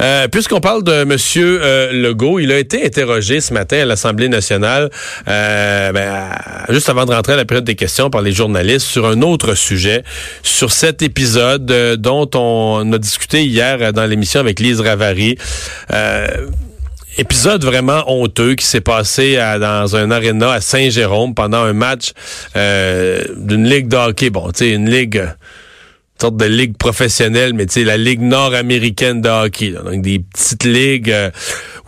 Euh, Puisqu'on parle de Monsieur euh, Legault, il a été interrogé ce matin à l'Assemblée nationale, euh, ben, juste avant de rentrer à la période des questions par les journalistes, sur un autre sujet, sur cet épisode euh, dont on a discuté hier dans l'émission avec Lise Ravary. Euh, épisode vraiment honteux qui s'est passé à- dans un aréna à Saint-Jérôme pendant un match euh, d'une ligue de hockey. Bon, tu sais, une ligue, euh, sorte de ligue professionnelle, mais tu sais, la ligue nord-américaine de hockey. là. donc des petites ligues euh,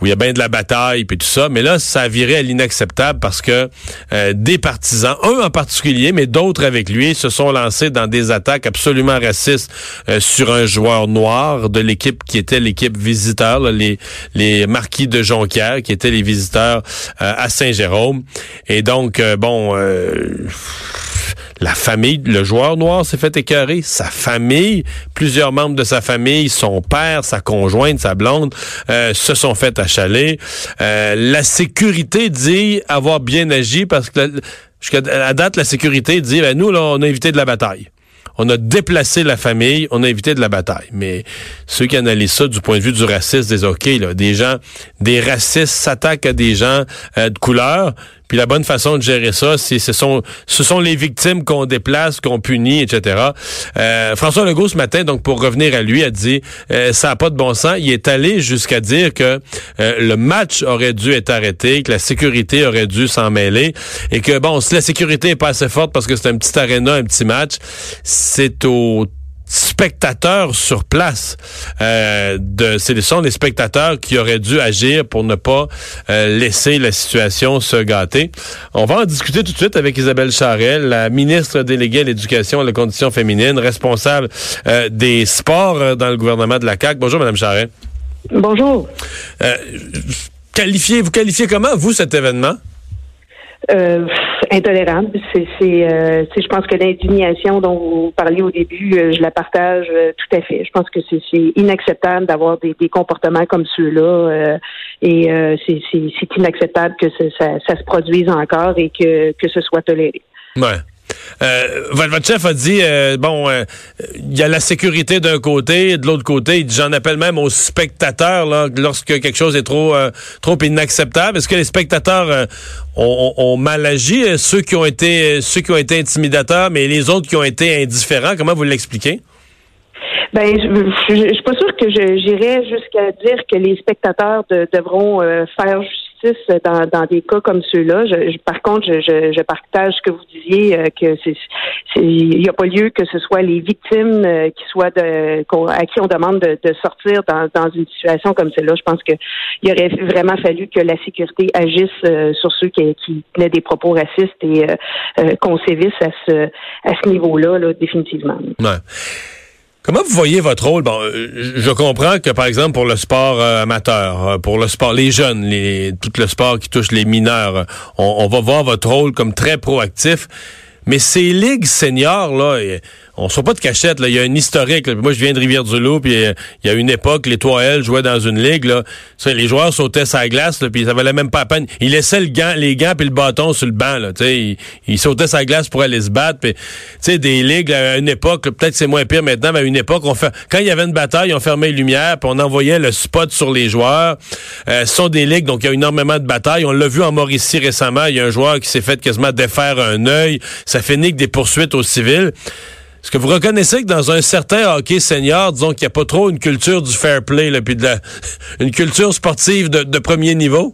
où il y a bien de la bataille puis tout ça. Mais là, ça viré à l'inacceptable parce que euh, des partisans, un en particulier, mais d'autres avec lui, se sont lancés dans des attaques absolument racistes euh, sur un joueur noir de l'équipe qui était l'équipe visiteur, là, les, les marquis de Jonquière, qui étaient les visiteurs euh, à Saint-Jérôme. Et donc, euh, bon... la famille, le joueur noir s'est fait écœurer. Sa famille, plusieurs membres de sa famille, son père, sa conjointe, sa blonde, euh, se sont fait achaler. Euh, la sécurité dit avoir bien agi parce que jusqu'à la date, la sécurité dit, ben, nous, là, on a évité de la bataille. On a déplacé la famille, on a évité de la bataille. Mais ceux qui analysent ça du point de vue du racisme, des OK, là, des gens, des racistes s'attaquent à des gens euh, de couleur, puis la bonne façon de gérer ça, c'est ce sont ce sont les victimes qu'on déplace, qu'on punit, etc. Euh, François Legault ce matin, donc pour revenir à lui, a dit euh, ça n'a pas de bon sens. Il est allé jusqu'à dire que euh, le match aurait dû être arrêté, que la sécurité aurait dû s'en mêler, et que bon, si la sécurité est pas assez forte parce que c'est un petit aréna, un petit match, c'est au spectateurs sur place. Euh, de, ce sont les spectateurs qui auraient dû agir pour ne pas euh, laisser la situation se gâter. On va en discuter tout de suite avec Isabelle Charel, la ministre déléguée à l'éducation et à la condition féminine, responsable euh, des sports euh, dans le gouvernement de la CAQ. Bonjour, Madame Charel. Bonjour. Euh, qualifiez, vous qualifiez comment, vous, cet événement? Euh, intolérable. C'est, c'est, euh, je pense que l'indignation dont vous parliez au début, euh, je la partage euh, tout à fait. Je pense que c'est, inacceptable d'avoir des, des comportements comme ceux-là, euh, et c'est inacceptable que ça, ça, ça se produise encore et que, que ce soit toléré. Ouais. Euh, a dit euh, bon, euh, il y a la sécurité d'un côté, de l'autre côté, j'en appelle même aux spectateurs lorsque quelque chose est trop euh, trop inacceptable. Est-ce que les spectateurs ont, mal agi, ceux qui ont été ceux qui ont été intimidateurs, mais les autres qui ont été indifférents Comment vous l'expliquez? Ben, je, je, suis pas sûre que j'irais jusqu'à dire que les spectateurs de- devront faire dans, des cas comme ceux-là. Je, je- par contre, je, partage ce que vous disiez euh, que il n'y a pas lieu que ce soit les victimes euh, qui soient de, à qui on demande de, de sortir dans, dans une situation comme celle-là. Je pense que il aurait vraiment fallu que la sécurité agisse euh, sur ceux qui, qui tenaient des propos racistes et euh, qu'on sévisse à ce à ce niveau-là, là, définitivement. Comment vous voyez votre rôle? Bon, euh, je comprends que, par exemple, pour le sport euh, amateur, euh, pour le sport, les jeunes, les, tout le sport qui touche les mineurs, on, on va voir votre rôle comme très proactif. Mais ces ligues seniors, là, on ne soit pas de cachette, là. Il y a un historique. là. Moi, je viens de Rivière-du-Loup, puis euh, il y a une époque, les 3L jouaient dans une ligue, là. Ça, les joueurs sautaient sa glace, là, puis ça valait même pas la peine. Ils laissaient le gant, les gants puis le bâton sur le banc, là. Ils, ils sautaient sa glace pour aller se battre. Puis, des ligues, à une époque, peut-être c'est moins pire maintenant, mais à une époque, quand il y avait une bataille, on fermait les lumières, puis on envoyait le spot sur les joueurs. Euh, ce sont des ligues, donc il y a énormément de batailles. On l'a vu en Mauricie récemment, il y a un joueur qui s'est fait quasiment défaire un œil. Ça fait que des poursuites aux civils. Est-ce que vous reconnaissez que dans un certain hockey senior, disons qu'il n'y a pas trop une culture du fair play, là, puis de la, une culture sportive de, premier niveau?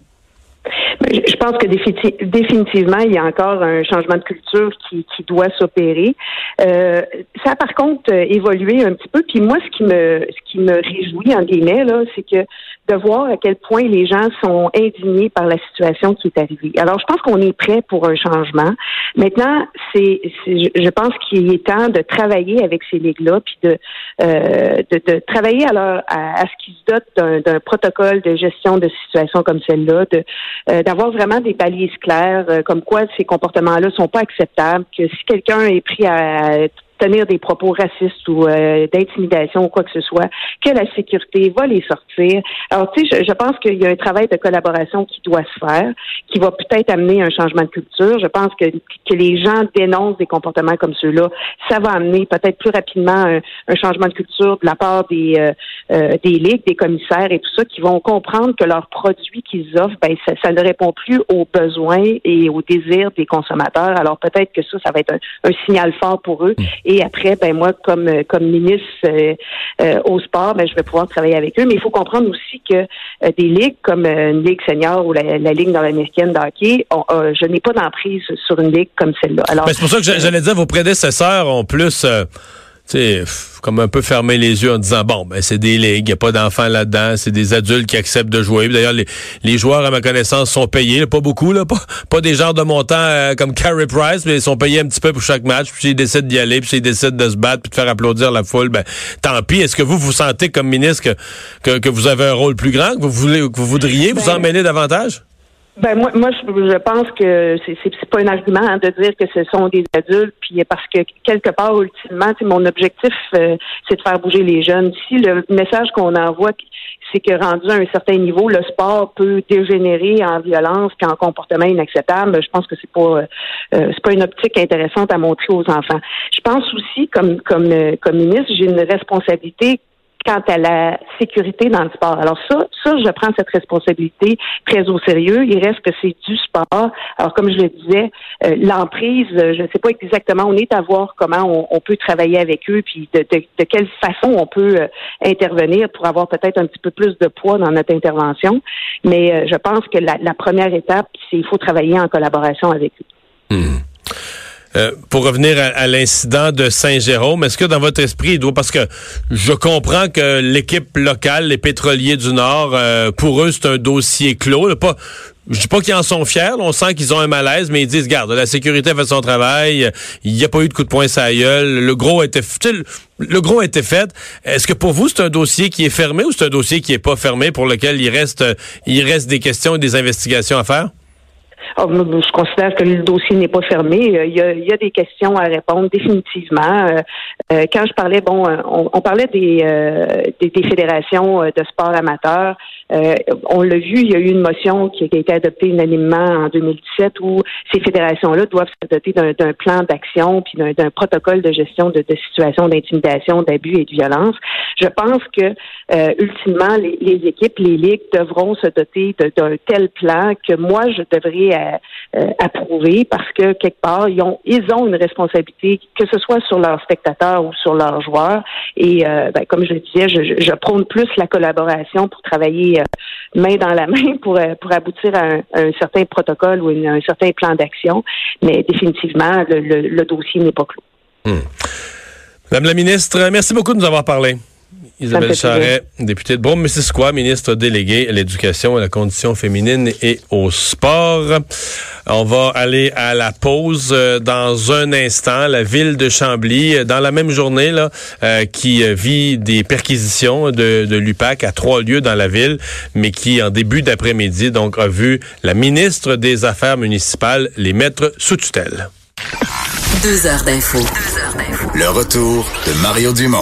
Je je pense que défini- définitivement, il y a encore un changement de culture qui, qui doit s'opérer. Euh, ça a par contre euh, évolué un petit peu. Puis moi, ce qui me ce qui me réjouit en guillemets là, c'est que de voir à quel point les gens sont indignés par la situation qui est arrivée. Alors, je pense qu'on est prêt pour un changement. Maintenant, c'est, je pense qu'il est temps de travailler avec ces ligues-là, puis de, euh, de, de travailler à, à, à ce qu'ils se dotent d'un, protocole de gestion de situations comme celle-là, de, euh, d'avoir vraiment des balises claires, euh, comme quoi ces comportements-là sont pas acceptables, que si quelqu'un est pris à tenir des propos racistes ou euh, d'intimidation ou quoi que ce soit, que la sécurité va les sortir. Alors, tu sais, je, pense qu'il y a un travail de collaboration qui doit se faire, qui va peut-être amener un changement de culture. Je pense que, que les gens dénoncent des comportements comme ceux-là. Ça va amener peut-être plus rapidement un, changement de culture de la part des, euh, euh, des ligues, des commissaires et tout ça, qui vont comprendre que leurs produits qu'ils offrent, ben, ça, ça, ne répond plus aux besoins et aux désirs des consommateurs. Alors peut-être que ça, ça va être un, signal fort pour eux. Mm. Et après, ben moi, comme comme ministre euh, euh, au sport, ben je vais pouvoir travailler avec eux. Mais il faut comprendre aussi que euh, des ligues comme une ligue senior ou la, ligue nord-américaine de hockey, je n'ai pas d'emprise sur une ligue comme celle-là. Alors, ben, c'est pour ça que j'allais dire vos prédécesseurs ont plus sais, comme un peu fermer les yeux en disant bon, ben c'est des ligues, il n'y a pas d'enfants là-dedans, c'est des adultes qui acceptent de jouer. D'ailleurs, les, les, joueurs, à ma connaissance, sont payés, pas beaucoup, là, pas, pas des genres de montants euh, comme Carey Price, mais ils sont payés un petit peu pour chaque match. Puis s'ils décident d'y aller, puis s'ils décident de se battre, puis de faire applaudir la foule, ben tant pis. Est-ce que vous vous sentez comme ministre que, que, vous avez un rôle plus grand, que vous voulez, que vous voudriez vous ben, en mêler davantage? Ben moi, moi, je, pense que c'est c'est pas un argument hein, de dire que ce sont des adultes, puis parce que quelque part, ultimement, mon objectif, euh, c'est de faire bouger les jeunes. Si le message qu'on envoie, c'est que rendu à un certain niveau, le sport peut dégénérer en violence puis en comportement inacceptable. Je pense que c'est pas euh, euh, c'est pas une optique intéressante à montrer aux enfants. Je pense aussi, comme comme comme ministre, j'ai une responsabilité quant à la sécurité dans le sport. Alors ça, ça, je prends cette responsabilité très au sérieux. Il reste que c'est du sport. Alors comme je le disais, euh, l'emprise, euh, je ne sais pas exactement, on est à voir comment on, peut travailler avec eux, puis de, quelle façon on peut euh, intervenir pour avoir peut-être un petit peu plus de poids dans notre intervention. Mais je pense que la, première étape, c'est il faut travailler en collaboration avec eux. Hmm. Euh, pour revenir à, l'incident de Saint-Jérôme, est-ce que dans votre esprit, il doit, parce que je comprends que l'équipe locale, les pétroliers du Nord, euh, pour eux, c'est un dossier clos. Pas, je dis pas qu'ils en sont fiers, on sent qu'ils ont un malaise, mais ils disent, garde, la sécurité a fait son travail, il n'y a pas eu de coup de poing sa gueule, le gros était, le gros a été fait. Est-ce que pour vous, c'est un dossier qui est fermé ou c'est un dossier qui est pas fermé pour lequel il reste, il reste des questions et des investigations à faire? Ah, je considère que le dossier n'est pas fermé. Euh, il y, a, il y, a, des questions à répondre définitivement. Euh, euh, quand je parlais, bon, on, parlait des, des, des, fédérations de sport amateur. On l'a vu, il y a eu une motion qui a été adoptée unanimement en 2017 où ces fédérations-là doivent se doter d'un plan d'action puis d'un protocole de gestion de, situations d'intimidation, d'abus et de violence. Je pense que ultimement, les, équipes, les ligues devront se doter d'un tel plan que moi, je devrais euh, approuver parce que quelque part, ils ont, ils ont une responsabilité, que ce soit sur leurs spectateurs ou sur leurs joueurs. Et euh, ben, comme je le disais, je, je, prône plus la collaboration pour travailler euh, main dans la main pour, pour aboutir à un, certain protocole ou un certain plan d'action. Mais définitivement, le, dossier n'est pas clos. Hmm. Madame la ministre, merci beaucoup de nous avoir parlé. Isabelle Charret, députée de Brome-Missisquoi, ministre déléguée à l'éducation, à la condition féminine et au sport. On va aller à la pause euh, dans un instant. La ville de Chambly, euh, dans la même journée, là, euh, qui vit des perquisitions de, de l'UPAC à trois lieux dans la ville, mais qui, en début d'après-midi, donc, a vu la ministre des Affaires municipales les mettre sous tutelle. Deux heures d'info. Le retour de Mario Dumont.